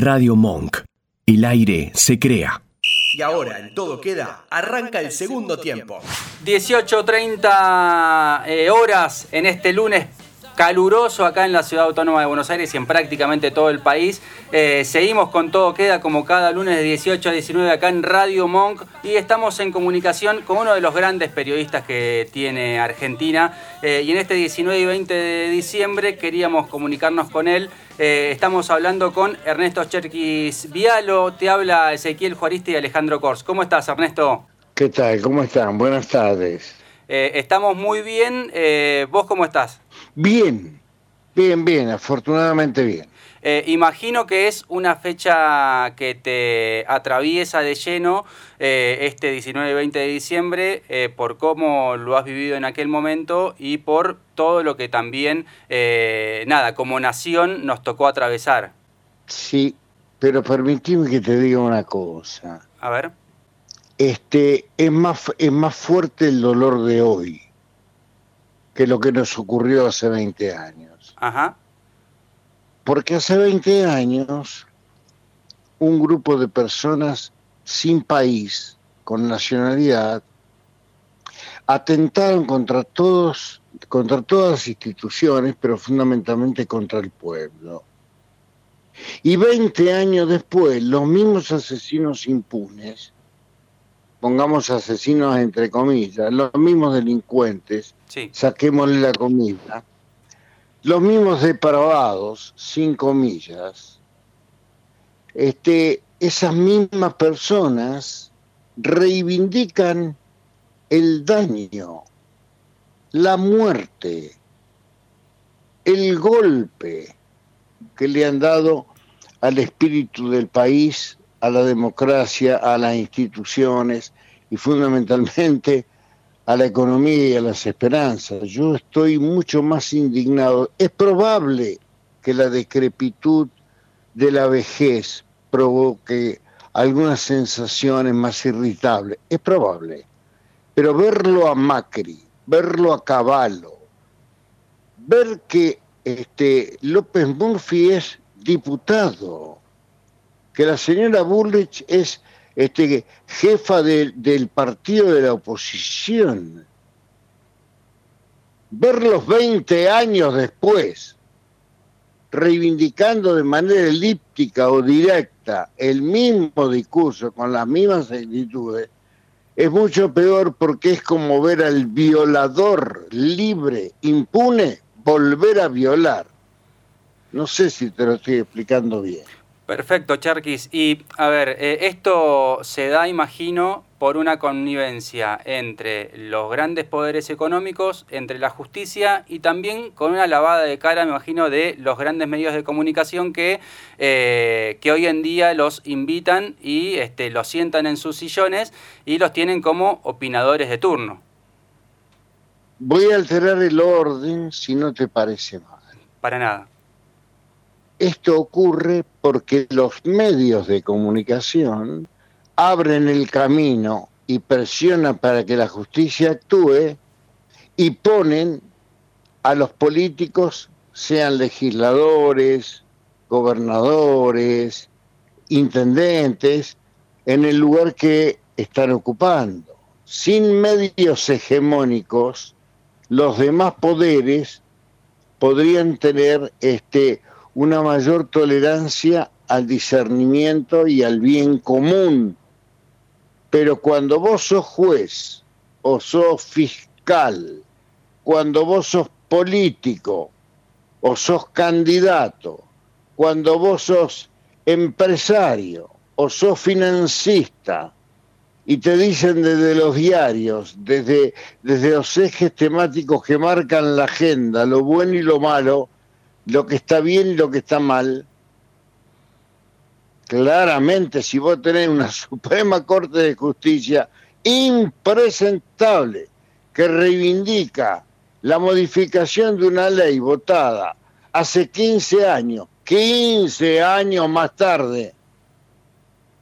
Radio Monk. El aire se crea. Y ahora en todo queda, arranca el segundo tiempo. 18.30 eh, horas en este lunes caluroso acá en la ciudad autónoma de Buenos Aires y en prácticamente todo el país. Eh, seguimos con todo queda como cada lunes de 18 a 19 acá en Radio Monk y estamos en comunicación con uno de los grandes periodistas que tiene Argentina eh, y en este 19 y 20 de diciembre queríamos comunicarnos con él. Eh, estamos hablando con Ernesto Cherkis Vialo, te habla Ezequiel Juarista y Alejandro Kors. ¿Cómo estás Ernesto? ¿Qué tal? ¿Cómo están? Buenas tardes. estamos muy bien. ¿Vos cómo estás? Bien, bien, bien, afortunadamente bien. Eh, imagino que es una fecha que te atraviesa de lleno eh, este 19 y 20 de diciembre eh, por cómo lo has vivido en aquel momento y por todo lo que también, nada, como nación nos tocó atravesar. Sí, pero permíteme que te diga una cosa. A ver. Este, es más, es más fuerte el dolor de hoy que lo que nos ocurrió hace 20 años. Ajá. Porque hace 20 años un grupo de personas sin país, con nacionalidad, atentaron contra todos, contra todas las instituciones, pero fundamentalmente contra el pueblo. Y 20 años después, los mismos asesinos impunes pongamos asesinos entre comillas, los mismos delincuentes, saquémosle la comida, los mismos depravados, sin comillas, este, esas mismas personas reivindican el daño, la muerte, el golpe que le han dado al espíritu del país a la democracia, a las instituciones y fundamentalmente a la economía y a las esperanzas. Yo estoy mucho más indignado. Es probable que la decrepitud de la vejez provoque algunas sensaciones más irritables. Es probable. Pero verlo a Macri, verlo a Caballo, ver que este, López Murphy es diputado, que la señora Bullrich es este, jefa del partido de la oposición. Verlos 20 años después, reivindicando de manera elíptica o directa el mismo discurso, con las mismas actitudes, es mucho peor porque es como ver al violador libre, impune, volver a violar. No sé si te lo estoy explicando bien. Perfecto, Charquis. Y a ver, eh, esto se da, imagino, por una connivencia entre los grandes poderes económicos, entre la justicia y también con una lavada de cara, me imagino, de los grandes medios de comunicación que, eh, que hoy en día los invitan y este, los sientan en sus sillones y los tienen como opinadores de turno. Voy a alterar el orden si no te parece mal. Para nada. Esto ocurre porque los medios de comunicación abren el camino y presionan para que la justicia actúe y ponen a los políticos, sean legisladores, gobernadores, intendentes, en el lugar que están ocupando. Sin medios hegemónicos, los demás poderes podrían tener este una mayor tolerancia al discernimiento y al bien común. Pero cuando vos sos juez o sos fiscal, cuando vos sos político o sos candidato, cuando vos sos empresario o sos financista, y te dicen desde los diarios, desde, desde los ejes temáticos que marcan la agenda, lo bueno y lo malo, lo que está bien y lo que está mal. Claramente, si vos tenés una Suprema Corte de Justicia impresentable que reivindica la modificación de una ley votada hace 15 años, 15 años más tarde,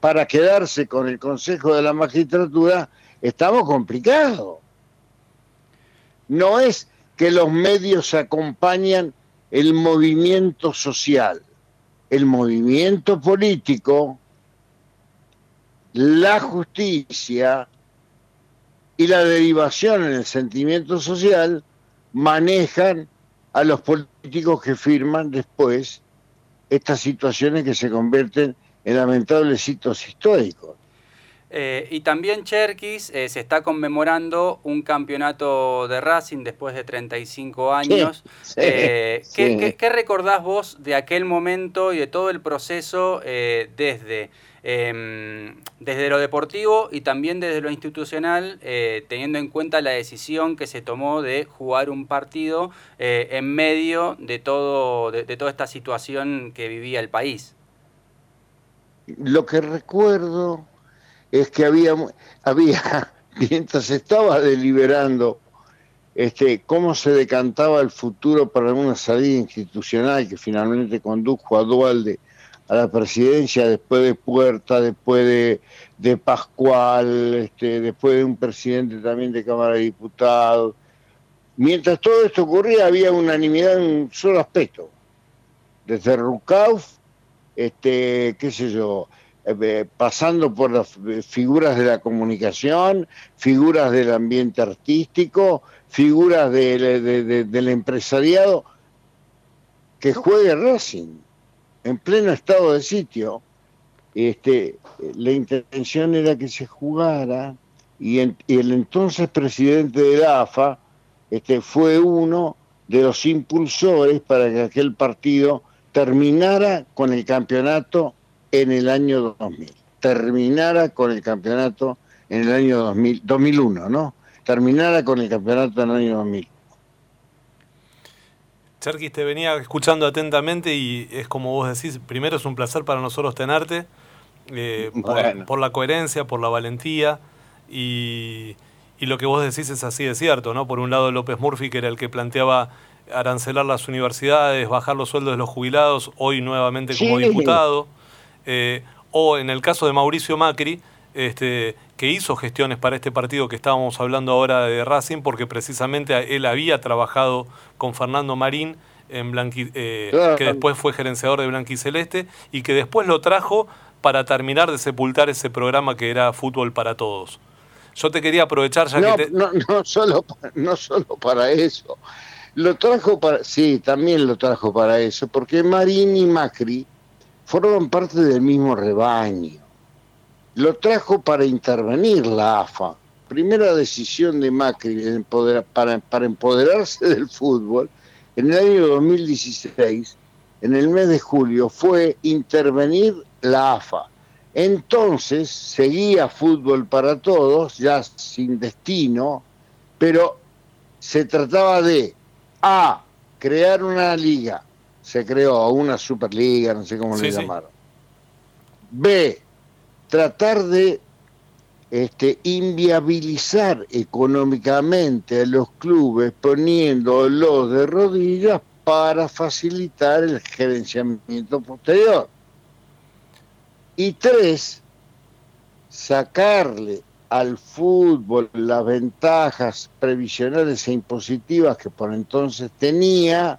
para quedarse con el Consejo de la Magistratura, estamos complicados. No es que los medios acompañan el movimiento social. el movimiento político, la justicia y la derivación en el sentimiento social manejan a los políticos que firman después estas situaciones que se convierten en lamentables hitos históricos. Eh, y también Cherkis eh, se está conmemorando un campeonato de Racing después de 35 años. Eh, ¿qué, recordás vos de aquel momento y de todo el proceso desde, em, desde lo deportivo y también desde lo institucional, teniendo en cuenta la decisión que se tomó de jugar un partido en medio de, todo, de toda esta situación que vivía el país? Lo que recuerdo es que había, había mientras estaba deliberando este, cómo se decantaba el futuro para una salida institucional que finalmente condujo a Dualde a la presidencia después de Puerta, después de, de Pascual, este, después de un presidente también de Cámara de Diputados. Mientras todo esto ocurría había unanimidad en un solo aspecto. Desde Rucauf, este, qué sé yo, eh, pasando por las figuras de la comunicación, figuras del ambiente artístico, figuras del empresariado, que juegue Racing en pleno estado de sitio. Este, la intención era que se jugara y, el entonces presidente de la AFA este, fue uno de los impulsores para que aquel partido terminara con el campeonato en el año 2000. Terminara con el campeonato en el año 2000, 2001, ¿no? Terminara con el campeonato en el año 2000. Cherkis, te venía escuchando atentamente y es como vos decís, primero es un placer para nosotros tenerte, eh, por, la coherencia, por la valentía y, y, lo que vos decís es así de cierto, ¿no? Por un lado López Murphy, que era el que planteaba arancelar las universidades, bajar los sueldos de los jubilados, hoy nuevamente como diputado. Eh, o en el caso de Mauricio Macri, este, que hizo gestiones para este partido que estábamos hablando ahora de Racing, porque precisamente él había trabajado con Fernando Marín, en eh, que después fue gerenciador de Blanquiceleste, y que después lo trajo para terminar de sepultar ese programa que era Fútbol para Todos. Yo te quería aprovechar ya que No, no, solo, no solo para eso. Lo trajo para... Sí, también lo trajo para eso, porque Marín y Macri forman parte del mismo rebaño. Lo trajo para intervenir la AFA. Primera decisión de Macri para, empoderarse del fútbol en el año 2016, en el mes de julio, fue intervenir la AFA. Entonces seguía fútbol para todos, ya sin destino, pero se trataba de A, crear una liga se creó una Superliga, no sé cómo le llamaron. B, tratar de este, inviabilizar económicamente a los clubes poniéndolos de rodillas para facilitar el gerenciamiento posterior. Y tres, sacarle al fútbol las ventajas previsionales e impositivas que por entonces tenía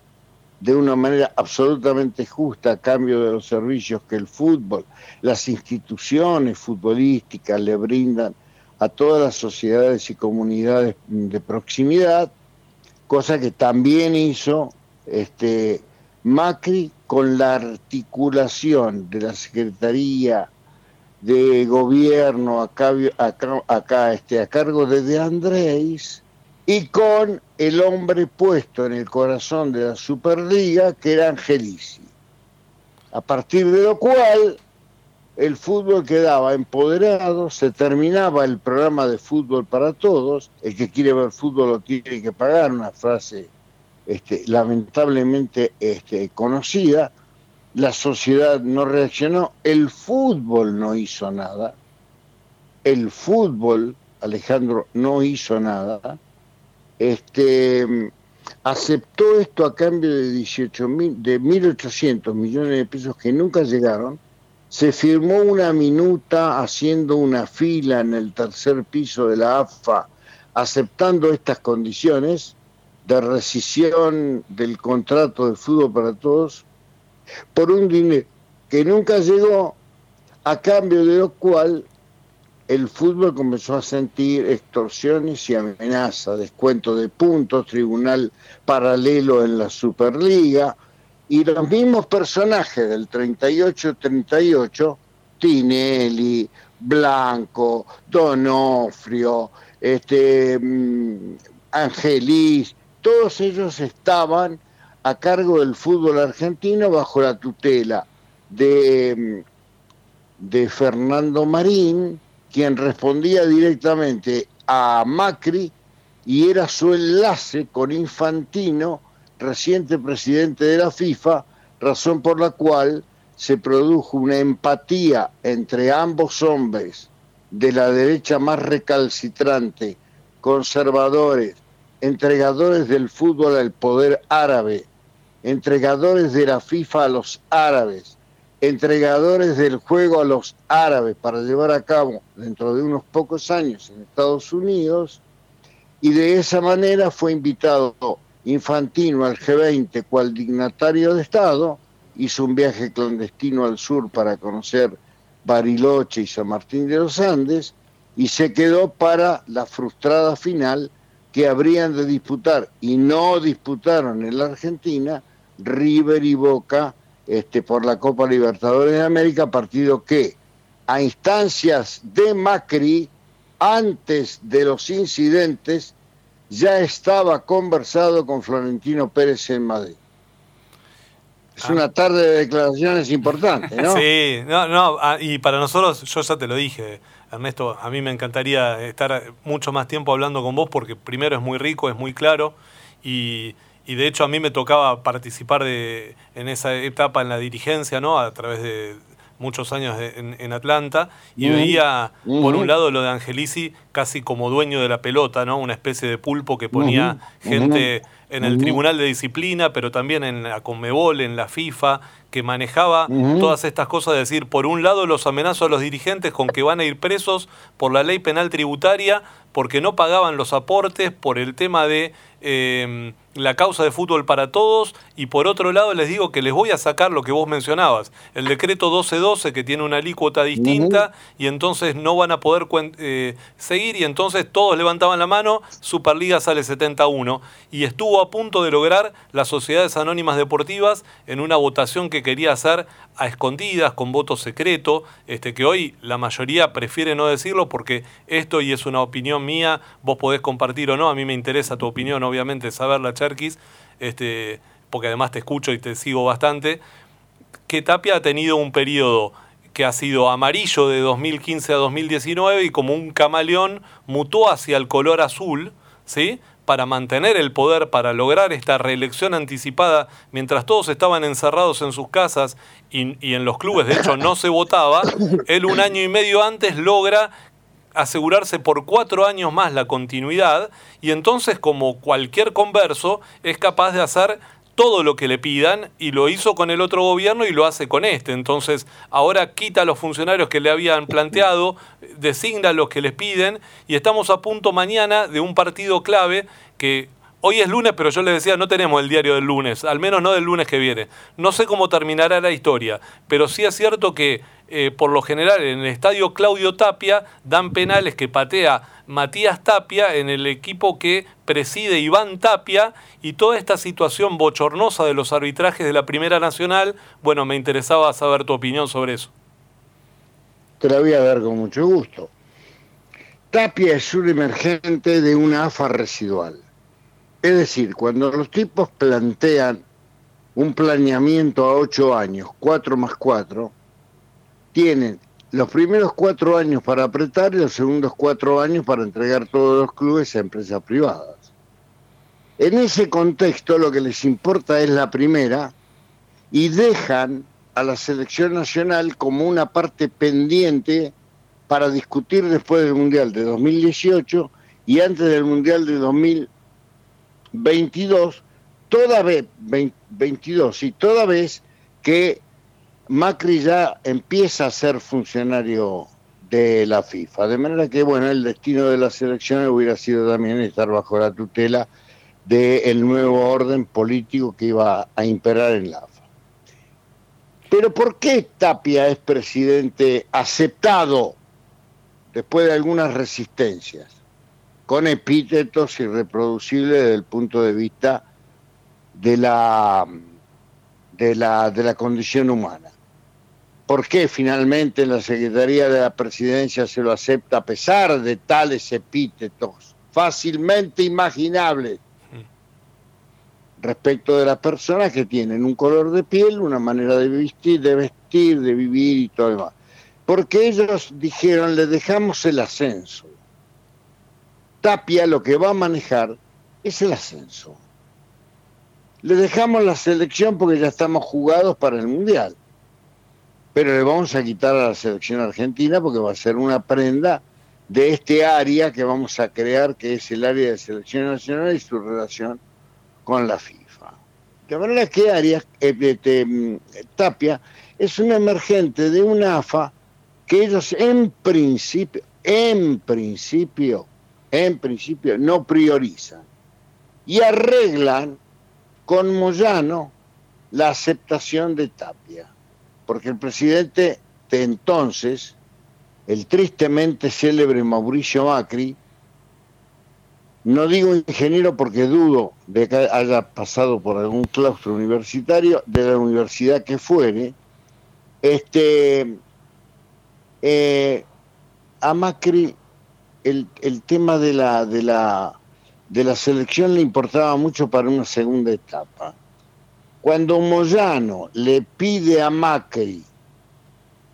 de una manera absolutamente justa a cambio de los servicios que el fútbol, las instituciones futbolísticas le brindan a todas las sociedades y comunidades de proximidad, cosa que también hizo este, Macri con la articulación de la Secretaría de Gobierno acá, acá, este, a cargo de De Andrés, y con el hombre puesto en el corazón de la Superliga, que era Angelici. A partir de lo cual el fútbol quedaba empoderado, se terminaba el programa de fútbol para todos, el que quiere ver fútbol lo tiene que pagar, una frase este, lamentablemente este, conocida, la sociedad no reaccionó, el fútbol no hizo nada, el fútbol, Alejandro, no hizo nada, este, aceptó esto a cambio de 18 mil, de 1.800 millones de pesos que nunca llegaron, se firmó una minuta haciendo una fila en el tercer piso de la AFA, aceptando estas condiciones de rescisión del contrato de fútbol para todos, por un dinero, que nunca llegó, a cambio de lo cual el fútbol comenzó a sentir extorsiones y amenazas, descuento de puntos, tribunal paralelo en la Superliga, y los mismos personajes del 38-38, Tinelli, Blanco, Donofrio, este, mm, Angelis, todos ellos estaban a cargo del fútbol argentino bajo la tutela de, mm, de Fernando Marín, quien respondía directamente a Macri y era su enlace con Infantino, reciente presidente de la FIFA, razón por la cual se produjo una empatía entre ambos hombres de la derecha más recalcitrante, conservadores, entregadores del fútbol al poder árabe, entregadores de la FIFA a los árabes, entregadores del juego a los árabes para llevar a cabo dentro de unos pocos años en Estados Unidos, y de esa manera fue invitado Infantino al G20 cual dignatario de Estado, hizo un viaje clandestino al sur para conocer Bariloche y San Martín de los Andes, y se quedó para la frustrada final que habrían de disputar, y no disputaron en la Argentina, River y Boca este, por la Copa Libertadores de América, partido que a instancias de Macri, antes de los incidentes, ya estaba conversado con Florentino Pérez en Madrid. Es una tarde de declaraciones importantes, ¿no? Sí, no, no, ah, y para nosotros, yo ya te lo dije, Ernesto, a mí me encantaría estar mucho más tiempo hablando con vos porque primero es muy rico, es muy claro y y de hecho a mí me tocaba participar de, en esa etapa en la dirigencia, ¿no? A través de muchos años en, Atlanta, y veía, por un lado, lo de Angelici casi como dueño de la pelota, ¿no? Una especie de pulpo que ponía gente en el Tribunal de Disciplina, pero también en la Conmebol, en la FIFA, que manejaba todas estas cosas, de decir, por un lado los amenazos a los dirigentes con que van a ir presos por la ley penal tributaria, porque no pagaban los aportes, por el tema de eh, la causa de fútbol para todos y por otro lado les digo que les voy a sacar lo que vos mencionabas, el decreto 1212 que tiene una alícuota distinta y entonces no van a poder eh, seguir y entonces todos levantaban la mano, Superliga sale 71 y estuvo a punto de lograr las sociedades anónimas deportivas en una votación que quería hacer a escondidas, con voto secreto, este, que hoy la mayoría prefiere no decirlo porque esto, y es una opinión mía, vos podés compartir o no, a mí me interesa tu opinión, obviamente, saberla, Cherkis, este, porque además te escucho y te sigo bastante, que Tapia ha tenido un periodo que ha sido amarillo de 2015 a 2019 y como un camaleón mutó hacia el color azul, ¿sí? Para mantener el poder, para lograr esta reelección anticipada, mientras todos estaban encerrados en sus casas y, en los clubes, de hecho, no se votaba, él un año y medio antes logra asegurarse por cuatro años más la continuidad y entonces, como cualquier converso, es capaz de hacer todo lo que le pidan y lo hizo con el otro gobierno y lo hace con este. Entonces, ahora quita a los funcionarios que le habían planteado, designa los que les piden y estamos a punto mañana de un partido clave que hoy es lunes, pero yo les decía, no tenemos el diario del lunes, al menos no del lunes que viene. No sé cómo terminará la historia, pero sí es cierto que eh, por lo general en el estadio Claudio Tapia dan penales que patea Matías Tapia en el equipo que preside Iván Tapia y toda esta situación bochornosa de los arbitrajes de la Primera Nacional, bueno, me interesaba saber tu opinión sobre eso. Te la voy a dar con mucho gusto. Tapia es un emergente de una AFA residual. Es decir, cuando los tipos plantean un planeamiento a ocho años, cuatro más cuatro, tienen los primeros cuatro años para apretar y los segundos cuatro años para entregar todos los clubes a empresas privadas. En ese contexto lo que les importa es la primera y dejan a la selección nacional como una parte pendiente para discutir después del Mundial de 2018 y antes del Mundial de 2022, toda vez, 22, y toda vez que Macri ya empieza a ser funcionario de la FIFA, de manera que bueno, el destino de la selección hubiera sido también estar bajo la tutela del nuevo orden político que iba a imperar en la AFA. Pero ¿por qué Tapia es presidente aceptado después de algunas resistencias, con epítetos irreproducibles desde el punto de vista de la, de la, de la condición humana? ¿Por qué finalmente la Secretaría de la Presidencia se lo acepta a pesar de tales epítetos fácilmente imaginables respecto de las personas que tienen un color de piel, una manera de vestir, de vestir, de vivir y todo lo demás? Porque ellos dijeron, le dejamos el ascenso. Tapia lo que va a manejar es el ascenso. Le dejamos la selección porque ya estamos jugados para el Mundial pero le vamos a quitar a la selección argentina porque va a ser una prenda de este área que vamos a crear, que es el área de selección nacional y su relación con la FIFA. De manera que Arias, eh, mm, Tapia, es un emergente de una AFA que ellos en principio, en principio, en principio no priorizan y arreglan con Moyano la aceptación de Tapia porque el presidente de entonces, el tristemente célebre Mauricio Macri, no digo ingeniero porque dudo de que haya pasado por algún claustro universitario, de la universidad que fuere, este, eh, a Macri el, el, tema de la, de, la, de la selección le importaba mucho para una segunda etapa. Cuando Moyano le pide a Macri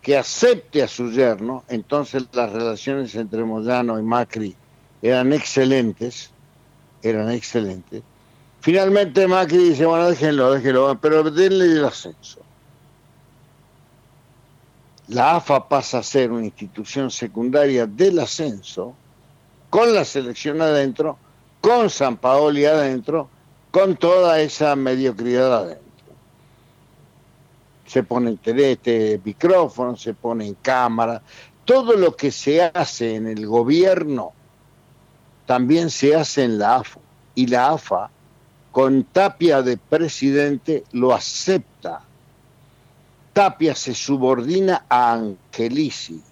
que acepte a su yerno, entonces las relaciones entre Moyano y Macri eran excelentes, eran excelentes. Finalmente Macri dice, bueno, déjenlo, déjenlo, pero denle el ascenso. La AFA pasa a ser una institución secundaria del ascenso, con la selección adentro, con San Paoli adentro, con toda esa mediocridad adentro. Se pone este micrófono, se pone en cámara, todo lo que se hace en el gobierno también se hace en la AFA. Y la AFA, con Tapia de presidente, lo acepta. Tapia se subordina a Angelici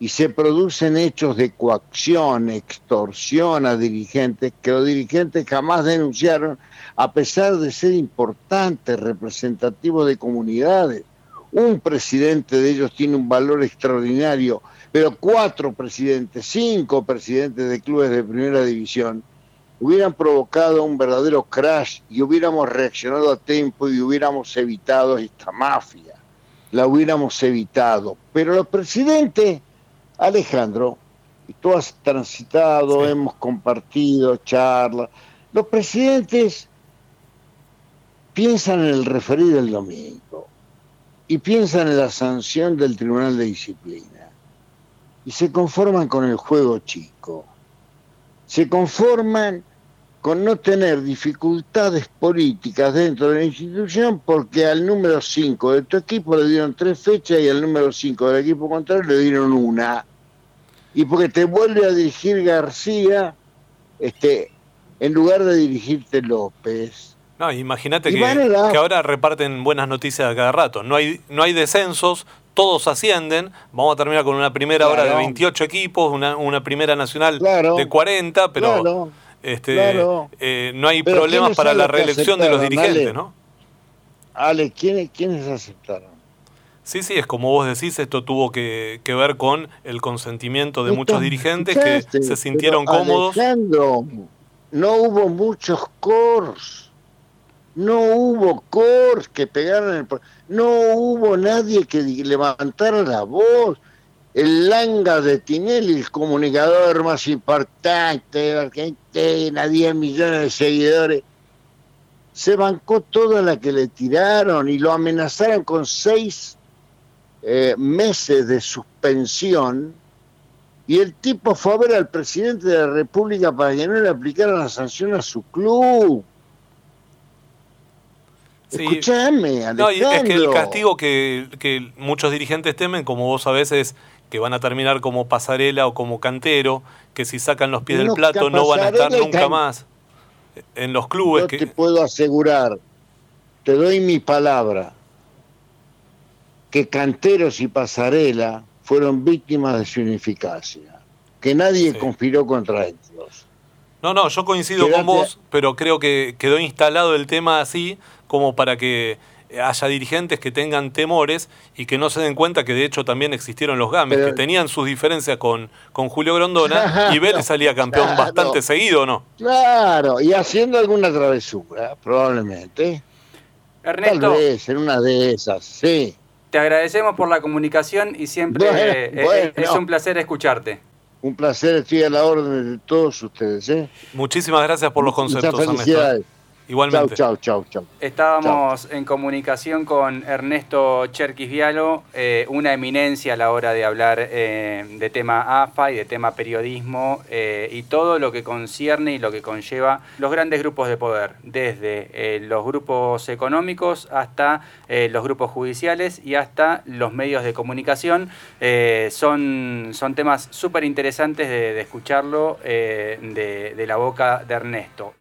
y se producen hechos de coacción, extorsión a dirigentes que los dirigentes jamás denunciaron, a pesar de ser importantes, representativos de comunidades. Un presidente de ellos tiene un valor extraordinario, pero cuatro presidentes, cinco presidentes de clubes de primera división hubieran provocado un verdadero crash y hubiéramos reaccionado a tiempo y hubiéramos evitado esta mafia. La hubiéramos evitado. Pero los presidentes Alejandro, y tú has transitado, hemos compartido charlas, los presidentes piensan en el referir del domingo y piensan en la sanción del Tribunal de Disciplina y se conforman con el juego chico, se conforman con no tener dificultades políticas dentro de la institución porque al número 5 de tu equipo le dieron tres fechas y al número 5 del equipo contrario le dieron una y porque te vuelve a dirigir García, este, en lugar de dirigirte López. No, imagínate que, ahora reparten buenas noticias a cada rato. No hay, no hay descensos, todos ascienden. Vamos a terminar con una primera hora de 28 equipos, una, una primera nacional de 40, pero este, eh, no hay problemas para la reelección de los dirigentes, ¿no? Ale, ¿quiénes, ¿quiénes aceptaron? Sí, sí, es como vos decís, esto tuvo que, ver con el consentimiento de muchos dirigentes que se sintieron cómodos. no hubo muchos cores, no hubo cores que pegaran el... No hubo nadie que levantara la voz. El langa de Tinelli, el comunicador más importante de Argentina, 10 millones de seguidores, se bancó toda la que le tiraron y lo amenazaron con seis eh, meses de suspensión. Y el tipo fue a ver al presidente de la República para que no le aplicara la sanción a su club. Escúchame, es que el castigo que, muchos dirigentes temen, como vos sabés, es que van a terminar como pasarela o como cantero, que si sacan los pies del plato no van a estar nunca más en los clubes. Yo te puedo asegurar, te doy mi palabra, que Canteros y Pasarela fueron víctimas de su ineficacia, que nadie conspiró contra ellos. No, no, yo coincido con vos, pero creo que quedó instalado el tema así como para que haya dirigentes que tengan temores y que no se den cuenta que de hecho también existieron los Games, que tenían sus diferencias con, con Julio Grondona y Vélez salía campeón bastante seguido, ¿no? Claro, y haciendo alguna travesura, probablemente. Ernesto. Tal vez, en una de esas, sí. Te agradecemos por la comunicación y siempre eh, es un placer escucharte. Un placer, estoy a la orden de todos ustedes. ¿eh? Muchísimas gracias por los conceptos, Ernesto. Igualmente. Chau, chau, chau, Estábamos en comunicación con Ernesto Cherquis Vialo, eh, una eminencia a la hora de hablar eh, de tema AFA y de tema periodismo eh, y todo lo que concierne y lo que conlleva los grandes grupos de poder, desde los grupos económicos hasta los grupos judiciales y hasta los medios de comunicación. son, son temas súper interesantes de, escucharlo de la boca de Ernesto.